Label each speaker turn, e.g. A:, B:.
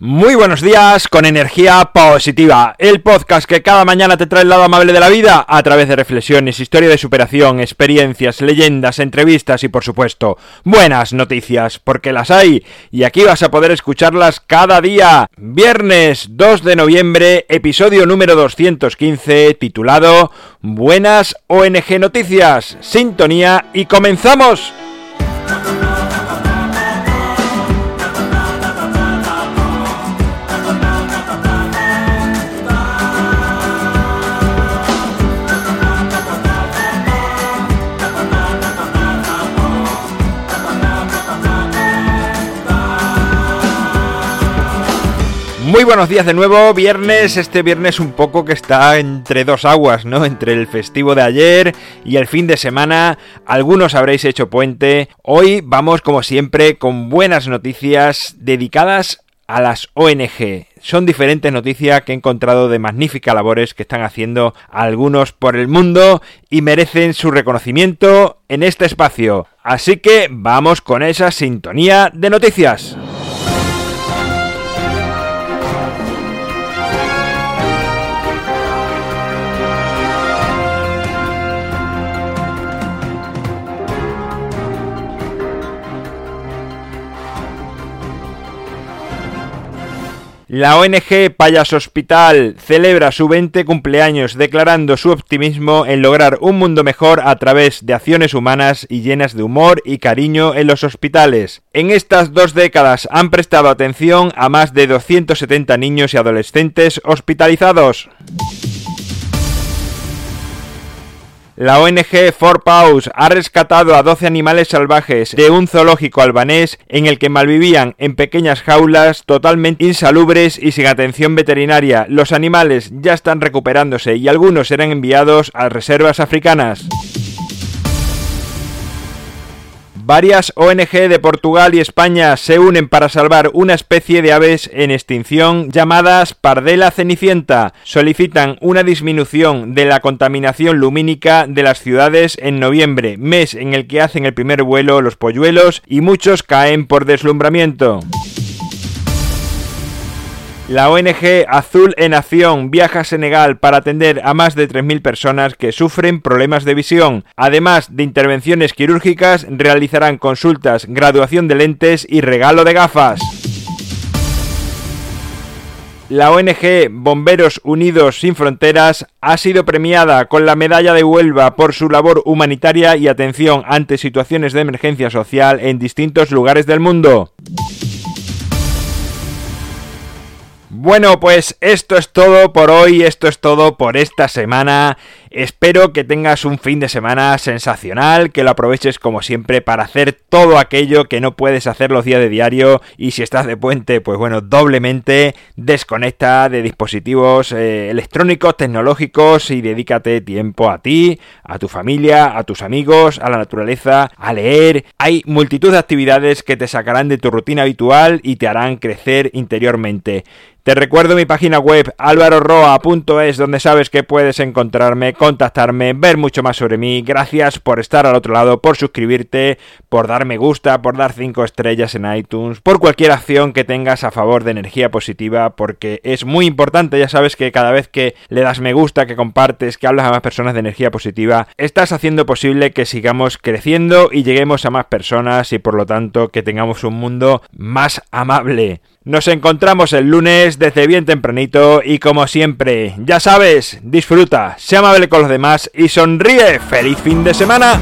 A: Muy buenos días con energía positiva, el podcast que cada mañana te trae el lado amable de la vida a través de reflexiones, historia de superación, experiencias, leyendas, entrevistas y por supuesto buenas noticias, porque las hay y aquí vas a poder escucharlas cada día. Viernes 2 de noviembre, episodio número 215 titulado Buenas ONG Noticias, sintonía y comenzamos. Muy buenos días de nuevo, viernes, este viernes un poco que está entre dos aguas, ¿no? Entre el festivo de ayer y el fin de semana, algunos habréis hecho puente. Hoy vamos como siempre con buenas noticias dedicadas a las ONG. Son diferentes noticias que he encontrado de magníficas labores que están haciendo algunos por el mundo y merecen su reconocimiento en este espacio. Así que vamos con esa sintonía de noticias. La ONG Payas Hospital celebra su 20 cumpleaños declarando su optimismo en lograr un mundo mejor a través de acciones humanas y llenas de humor y cariño en los hospitales. En estas dos décadas han prestado atención a más de 270 niños y adolescentes hospitalizados. La ONG For Paws ha rescatado a 12 animales salvajes de un zoológico albanés en el que malvivían en pequeñas jaulas totalmente insalubres y sin atención veterinaria. Los animales ya están recuperándose y algunos serán enviados a reservas africanas. Varias ONG de Portugal y España se unen para salvar una especie de aves en extinción llamadas pardela cenicienta. Solicitan una disminución de la contaminación lumínica de las ciudades en noviembre, mes en el que hacen el primer vuelo los polluelos y muchos caen por deslumbramiento. La ONG Azul en Acción viaja a Senegal para atender a más de 3.000 personas que sufren problemas de visión. Además de intervenciones quirúrgicas, realizarán consultas, graduación de lentes y regalo de gafas. La ONG Bomberos Unidos Sin Fronteras ha sido premiada con la Medalla de Huelva por su labor humanitaria y atención ante situaciones de emergencia social en distintos lugares del mundo. Bueno, pues esto es todo por hoy, esto es todo por esta semana. Espero que tengas un fin de semana sensacional, que lo aproveches como siempre para hacer todo aquello que no puedes hacer los días de diario y si estás de puente, pues bueno, doblemente desconecta de dispositivos eh, electrónicos, tecnológicos y dedícate tiempo a ti, a tu familia, a tus amigos, a la naturaleza, a leer. Hay multitud de actividades que te sacarán de tu rutina habitual y te harán crecer interiormente. Te recuerdo mi página web alvaroroa.es donde sabes que puedes encontrarme contactarme, ver mucho más sobre mí. Gracias por estar al otro lado, por suscribirte, por dar me gusta, por dar 5 estrellas en iTunes, por cualquier acción que tengas a favor de energía positiva, porque es muy importante. Ya sabes que cada vez que le das me gusta, que compartes, que hablas a más personas de energía positiva, estás haciendo posible que sigamos creciendo y lleguemos a más personas y por lo tanto que tengamos un mundo más amable. Nos encontramos el lunes desde bien tempranito y como siempre, ya sabes, disfruta, sea amable con los demás y sonríe. ¡Feliz fin de semana!